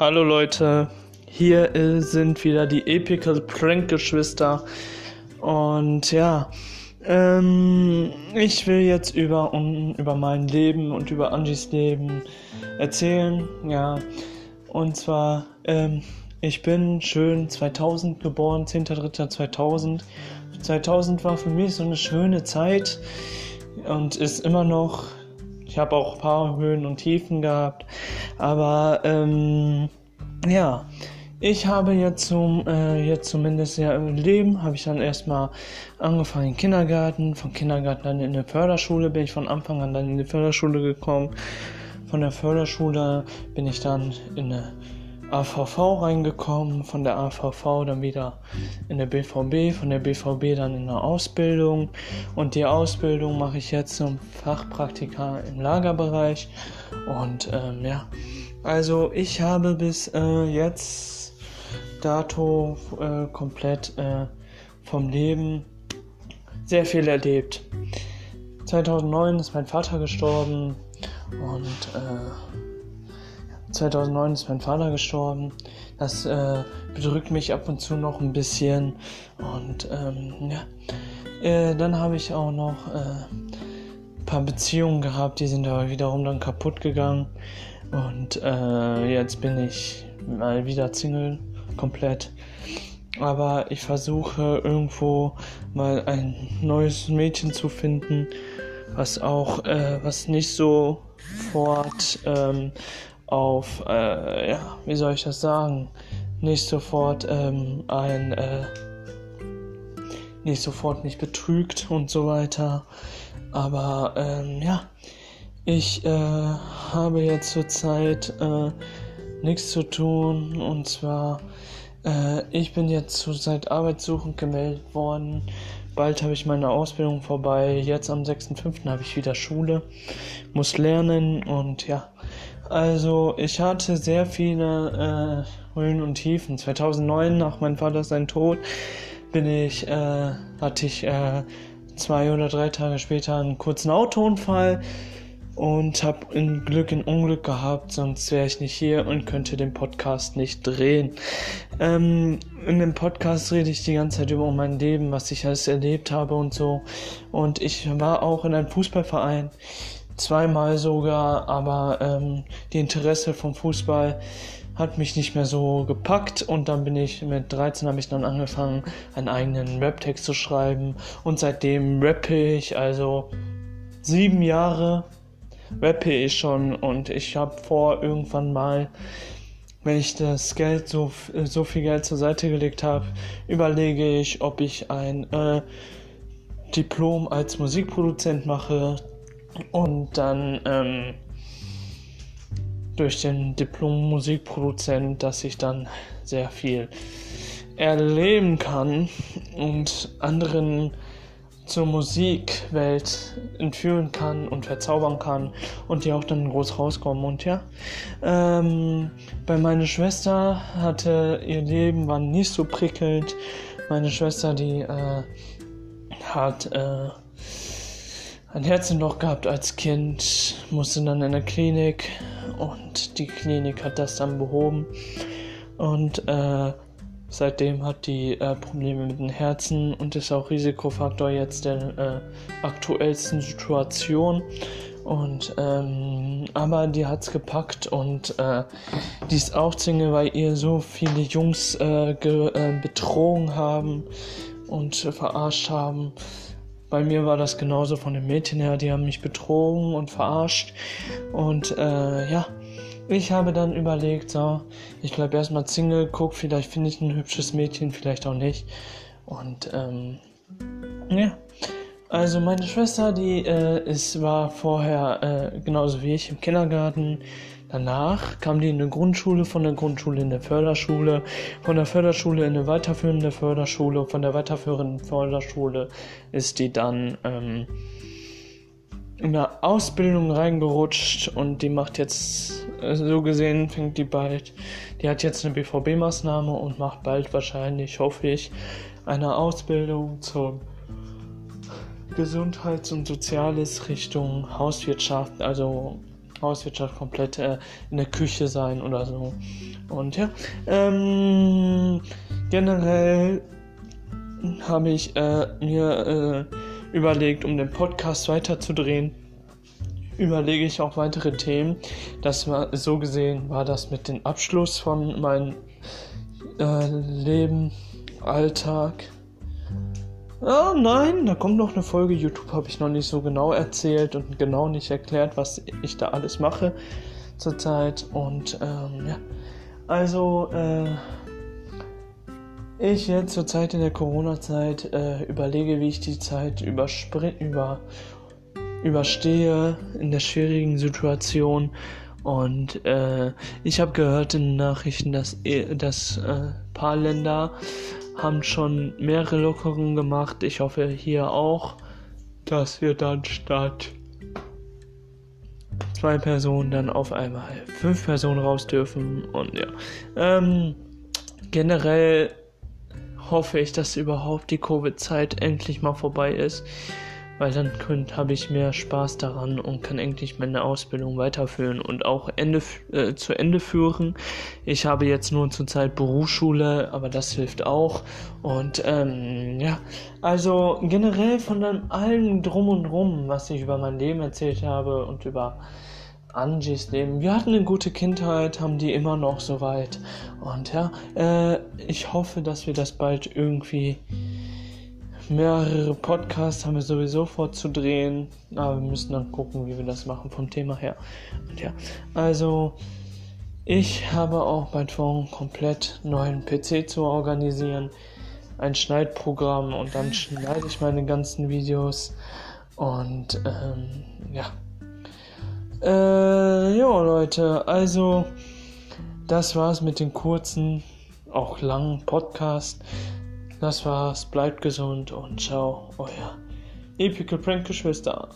Hallo Leute, hier sind wieder die Epical Prank Geschwister und ja, ähm, ich will jetzt über um, über mein Leben und über Angies Leben erzählen, ja, und zwar ähm, ich bin schön 2000 geboren, 10.3.2000. 2000 war für mich so eine schöne Zeit und ist immer noch habe auch ein paar Höhen und Tiefen gehabt. Aber ähm, ja, ich habe jetzt zum äh, jetzt zumindest ja im Leben habe ich dann erstmal angefangen im Kindergarten, vom Kindergarten dann in der Förderschule, bin ich von Anfang an dann in die Förderschule gekommen. Von der Förderschule bin ich dann in eine AVV reingekommen, von der AVV dann wieder in der BVB, von der BVB dann in der Ausbildung. Und die Ausbildung mache ich jetzt zum Fachpraktiker im Lagerbereich. Und ähm, ja, also ich habe bis äh, jetzt dato äh, komplett äh, vom Leben sehr viel erlebt. 2009 ist mein Vater gestorben. Und äh, 2009 ist mein Vater gestorben. Das äh, bedrückt mich ab und zu noch ein bisschen. Und ähm, ja, äh, dann habe ich auch noch äh, ein paar Beziehungen gehabt, die sind aber wiederum dann kaputt gegangen. Und äh, jetzt bin ich mal wieder Single, komplett. Aber ich versuche irgendwo mal ein neues Mädchen zu finden, was auch, äh, was nicht so fort ähm, auf, äh, ja, wie soll ich das sagen, nicht sofort ähm, ein, äh, nicht sofort mich betrügt und so weiter. Aber ähm, ja, ich äh, habe jetzt zurzeit äh, nichts zu tun und zwar äh, ich bin jetzt zurzeit arbeitssuchend gemeldet worden. Bald habe ich meine Ausbildung vorbei. Jetzt am 6.5. habe ich wieder Schule, muss lernen und ja, also ich hatte sehr viele äh, Höhen und Tiefen. 2009 nach meinem Vater sein Tod bin ich, äh, hatte ich äh, zwei oder drei Tage später einen kurzen Autounfall und habe in Glück in Unglück gehabt, sonst wäre ich nicht hier und könnte den Podcast nicht drehen. Ähm, in dem Podcast rede ich die ganze Zeit über mein Leben, was ich alles erlebt habe und so. Und ich war auch in einem Fußballverein zweimal sogar, aber ähm, die Interesse vom Fußball hat mich nicht mehr so gepackt und dann bin ich mit 13 habe ich dann angefangen, einen eigenen Rap-Text zu schreiben und seitdem rappe ich, also sieben Jahre rappe ich schon und ich habe vor irgendwann mal, wenn ich das Geld so so viel Geld zur Seite gelegt habe, überlege ich, ob ich ein äh, Diplom als Musikproduzent mache, und dann ähm, durch den Diplom-Musikproduzent, dass ich dann sehr viel erleben kann und anderen zur Musikwelt entführen kann und verzaubern kann und die auch dann groß rauskommen. Und ja, ähm, bei meiner Schwester hatte ihr Leben war nicht so prickelnd. Meine Schwester, die äh, hat äh, ein Herzenloch gehabt als Kind, musste dann in der Klinik und die Klinik hat das dann behoben und äh, seitdem hat die äh, Probleme mit dem Herzen und ist auch Risikofaktor jetzt der äh, aktuellsten Situation. Und ähm, aber die hat's gepackt und äh, die ist auch Single, weil ihr so viele Jungs äh, äh, betrogen haben und verarscht haben. Bei mir war das genauso von den Mädchen her, die haben mich betrogen und verarscht. Und äh, ja, ich habe dann überlegt, so, ich bleib erstmal Single, guck, vielleicht finde ich ein hübsches Mädchen, vielleicht auch nicht. Und ähm, ja. Also meine Schwester, die äh, ist, war vorher äh, genauso wie ich im Kindergarten. Danach kam die in eine Grundschule, von der Grundschule in eine Förderschule, von der Förderschule in eine weiterführende Förderschule, von der weiterführenden Förderschule ist die dann ähm, in eine Ausbildung reingerutscht und die macht jetzt, äh, so gesehen, fängt die bald, die hat jetzt eine BVB-Maßnahme und macht bald wahrscheinlich, hoffe ich, eine Ausbildung zum Gesundheits- und Soziales Richtung Hauswirtschaft, also Hauswirtschaft komplett äh, in der Küche sein oder so. Und ja, ähm, generell habe ich äh, mir äh, überlegt, um den Podcast weiterzudrehen, überlege ich auch weitere Themen. Das war so gesehen war das mit dem Abschluss von meinem äh, Leben, Alltag. Ah, nein, da kommt noch eine Folge. YouTube habe ich noch nicht so genau erzählt und genau nicht erklärt, was ich da alles mache zurzeit. Und ähm, ja, also äh, ich jetzt zurzeit in der Corona-Zeit äh, überlege, wie ich die Zeit über überstehe in der schwierigen Situation. Und äh, ich habe gehört in den Nachrichten, dass, e, dass äh, paar Länder haben schon mehrere Lockerungen gemacht. Ich hoffe hier auch, dass wir dann statt zwei Personen dann auf einmal fünf Personen raus dürfen. Und ja, ähm, generell hoffe ich, dass überhaupt die Covid-Zeit endlich mal vorbei ist weil dann habe ich mehr Spaß daran und kann endlich meine Ausbildung weiterführen und auch Ende, äh, zu Ende führen. Ich habe jetzt nur zurzeit Berufsschule, aber das hilft auch. Und ähm, ja, also generell von allem drum und drum, was ich über mein Leben erzählt habe und über Angies Leben. Wir hatten eine gute Kindheit, haben die immer noch soweit. Und ja, äh, ich hoffe, dass wir das bald irgendwie mehrere Podcasts haben wir sowieso vorzudrehen, aber wir müssen dann gucken, wie wir das machen vom Thema her. Und ja, also ich habe auch bald vor, einen komplett neuen PC zu organisieren, ein Schneidprogramm und dann schneide ich meine ganzen Videos und ähm, ja. Äh, jo Leute, also das war's mit den kurzen, auch langen Podcast. Das war's, bleibt gesund und ciao, euer Epical Prank Geschwister.